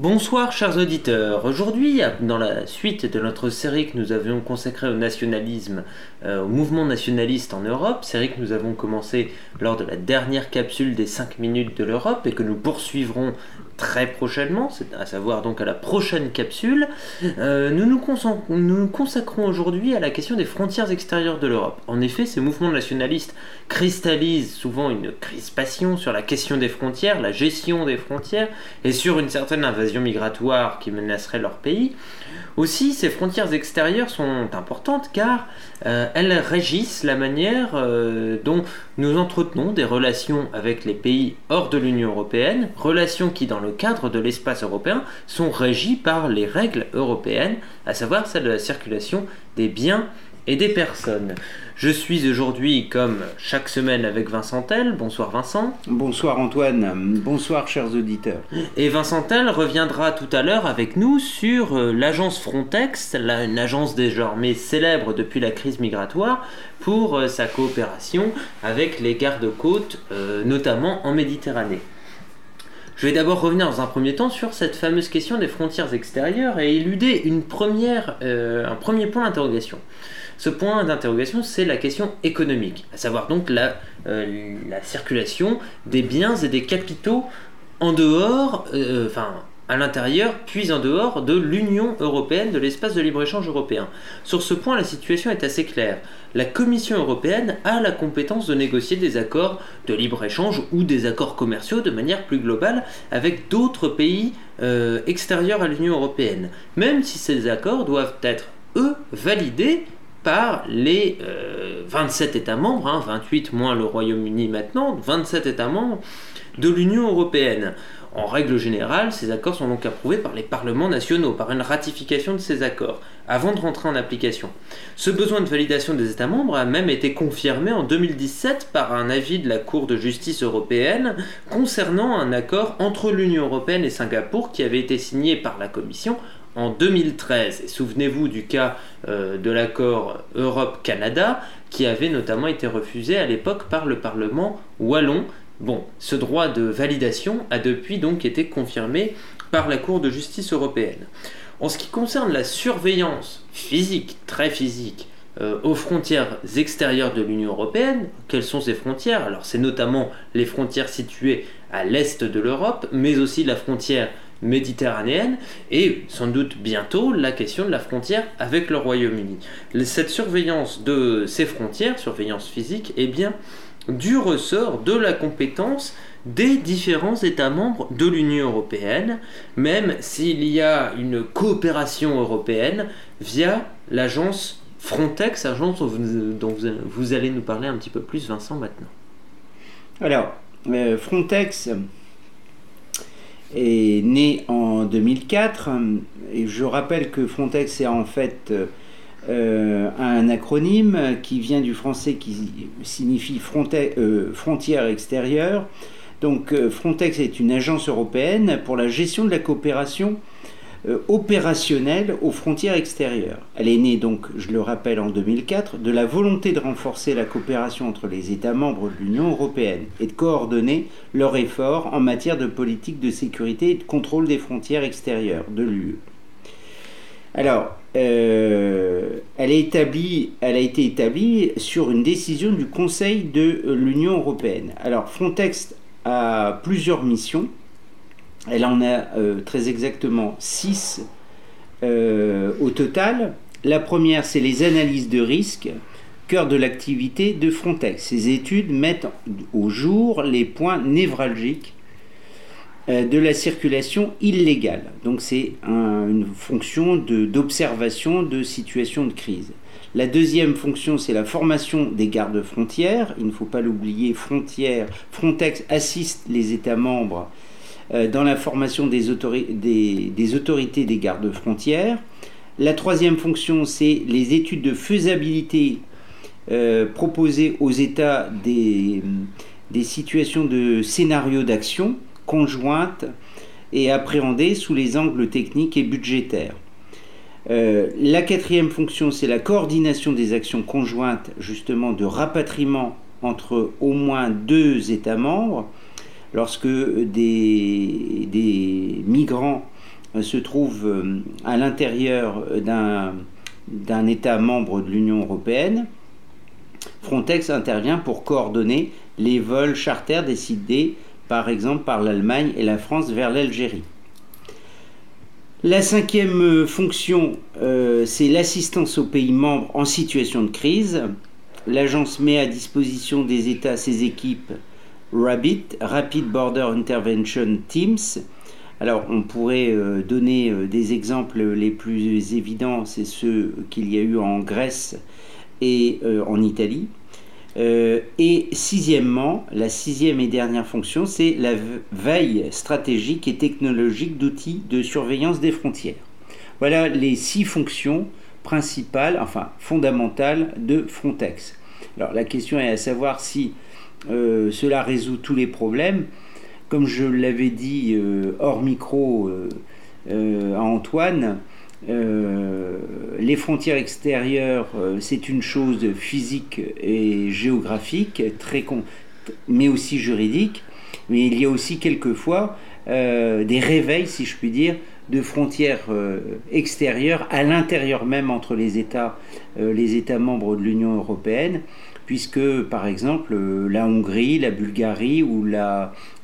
Bonsoir chers auditeurs. Aujourd'hui, dans la suite de notre série que nous avions consacrée au nationalisme, euh, au mouvement nationaliste en Europe, série que nous avons commencé lors de la dernière capsule des 5 minutes de l'Europe et que nous poursuivrons très prochainement, à savoir donc à la prochaine capsule, euh, nous, nous, nous consacrons aujourd'hui à la question des frontières extérieures de l'Europe. En effet, ces mouvements nationalistes cristallisent souvent une crispation sur la question des frontières, la gestion des frontières, et sur une certaine invasion migratoire qui menacerait leur pays. Aussi, ces frontières extérieures sont importantes car euh, elles régissent la manière euh, dont nous entretenons des relations avec les pays hors de l'Union européenne, relations qui, dans le cadre de l'espace européen, sont régies par les règles européennes, à savoir celle de la circulation des biens et des personnes. Je suis aujourd'hui, comme chaque semaine, avec Vincent Tell. Bonsoir Vincent. Bonsoir Antoine. Bonsoir chers auditeurs. Et Vincent Tell reviendra tout à l'heure avec nous sur euh, l'agence Frontex, une agence désormais célèbre depuis la crise migratoire, pour euh, sa coopération avec les gardes-côtes, euh, notamment en Méditerranée. Je vais d'abord revenir dans un premier temps sur cette fameuse question des frontières extérieures et éluder une première, un premier point d'interrogation. Ce point d'interrogation, c'est la question économique, à savoir donc la, euh, la circulation des biens et des capitaux en dehors, euh, enfin à l'intérieur, puis en dehors de l'Union européenne, de l'espace de libre-échange européen. Sur ce point, la situation est assez claire. La Commission européenne a la compétence de négocier des accords de libre-échange ou des accords commerciaux de manière plus globale avec d'autres pays euh, extérieurs à l'Union européenne, même si ces accords doivent être, eux, validés par les 27 euh, États membres, 28 hein, moins le Royaume-Uni maintenant, 27 États membres de l'Union européenne. En règle générale, ces accords sont donc approuvés par les parlements nationaux, par une ratification de ces accords, avant de rentrer en application. Ce besoin de validation des États membres a même été confirmé en 2017 par un avis de la Cour de justice européenne concernant un accord entre l'Union européenne et Singapour qui avait été signé par la Commission en 2013. Et souvenez-vous du cas euh, de l'accord Europe-Canada qui avait notamment été refusé à l'époque par le Parlement wallon. Bon, ce droit de validation a depuis donc été confirmé par la Cour de justice européenne. En ce qui concerne la surveillance physique, très physique, euh, aux frontières extérieures de l'Union européenne. Quelles sont ces frontières? Alors c'est notamment les frontières situées à l'est de l'Europe, mais aussi la frontière méditerranéenne et sans doute bientôt la question de la frontière avec le Royaume-Uni. Cette surveillance de ces frontières, surveillance physique, est bien du ressort de la compétence des différents États membres de l'Union européenne, même s'il y a une coopération européenne via l'agence Frontex, agence dont vous, allez nous parler un petit peu plus, Vincent, maintenant. Alors, euh, Frontex, est né en 2004. Et je rappelle que Frontex est en fait euh, un acronyme qui vient du français qui signifie euh, frontière extérieure. Donc euh, Frontex est une agence européenne pour la gestion de la coopération euh, opérationnelle aux frontières extérieures. Elle est née donc, je le rappelle, en 2004 de la volonté de renforcer la coopération entre les États membres de l'Union européenne et de coordonner leurs efforts en matière de politique de sécurité et de contrôle des frontières extérieures de l'UE. Alors, euh, elle, a été établie sur une décision du Conseil de l'Union européenne. Alors, Frontex a plusieurs missions. Elle en a euh, très exactement 6 euh, au total. La première, c'est les analyses de risque, cœur de l'activité de Frontex. Ces études mettent au jour les points névralgiques de la circulation illégale. Donc c'est une fonction d'observation de, situations de crise. La deuxième fonction, c'est la formation des gardes frontières. Il ne faut pas l'oublier, Frontex assiste les États membres euh, dans la formation des, autorités des gardes frontières. La troisième fonction, c'est les études de faisabilité euh, proposées aux États des, situations de scénario d'action conjointes et appréhendées sous les angles techniques et budgétaires. Euh, la quatrième fonction, c'est la coordination des actions conjointes, justement, de rapatriement entre au moins deux États membres lorsque des, migrants se trouve à l'intérieur d'un État membre de l'Union européenne, Frontex intervient pour coordonner les vols charters décidés par exemple par l'Allemagne et la France vers l'Algérie. La cinquième fonction, euh, c'est l'assistance aux pays membres en situation de crise. L'agence met à disposition des États ses équipes RABIT, Rapid Border Intervention Teams. Alors on pourrait euh, donner euh, des exemples les plus évidents, c'est ceux qu'il y a eu en Grèce et en Italie. Euh, et sixièmement, la sixième et dernière fonction, c'est la veille stratégique et technologique d'outils de surveillance des frontières. Voilà les six fonctions principales, enfin fondamentales de Frontex. Alors la question est à savoir si euh, cela résout tous les problèmes. Comme je l'avais dit euh, hors micro à Antoine, les frontières extérieures, euh, c'est une chose physique et géographique, très mais aussi juridique. Mais il y a aussi quelquefois euh, des réveils, si je puis dire, de frontières extérieures à l'intérieur même entre les États, les États membres de l'Union européenne, puisque par exemple la Hongrie, la Bulgarie ou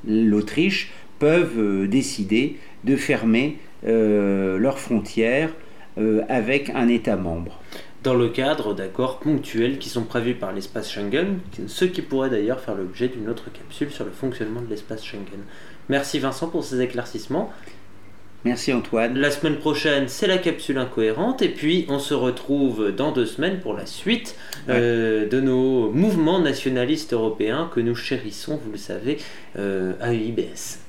l'Autriche peuvent décider de fermer euh, leurs frontières euh, avec un État membre. Dans le cadre d'accords ponctuels qui sont prévus par l'espace Schengen, ce qui pourrait d'ailleurs faire l'objet d'une autre capsule sur le fonctionnement de l'espace Schengen. Merci Vincent pour ces éclaircissements. Merci Antoine. La semaine prochaine, c'est la capsule incohérente. Et puis, on se retrouve dans deux semaines pour la suite euh, de nos mouvements nationalistes européens que nous chérissons, vous le savez, à UIBS.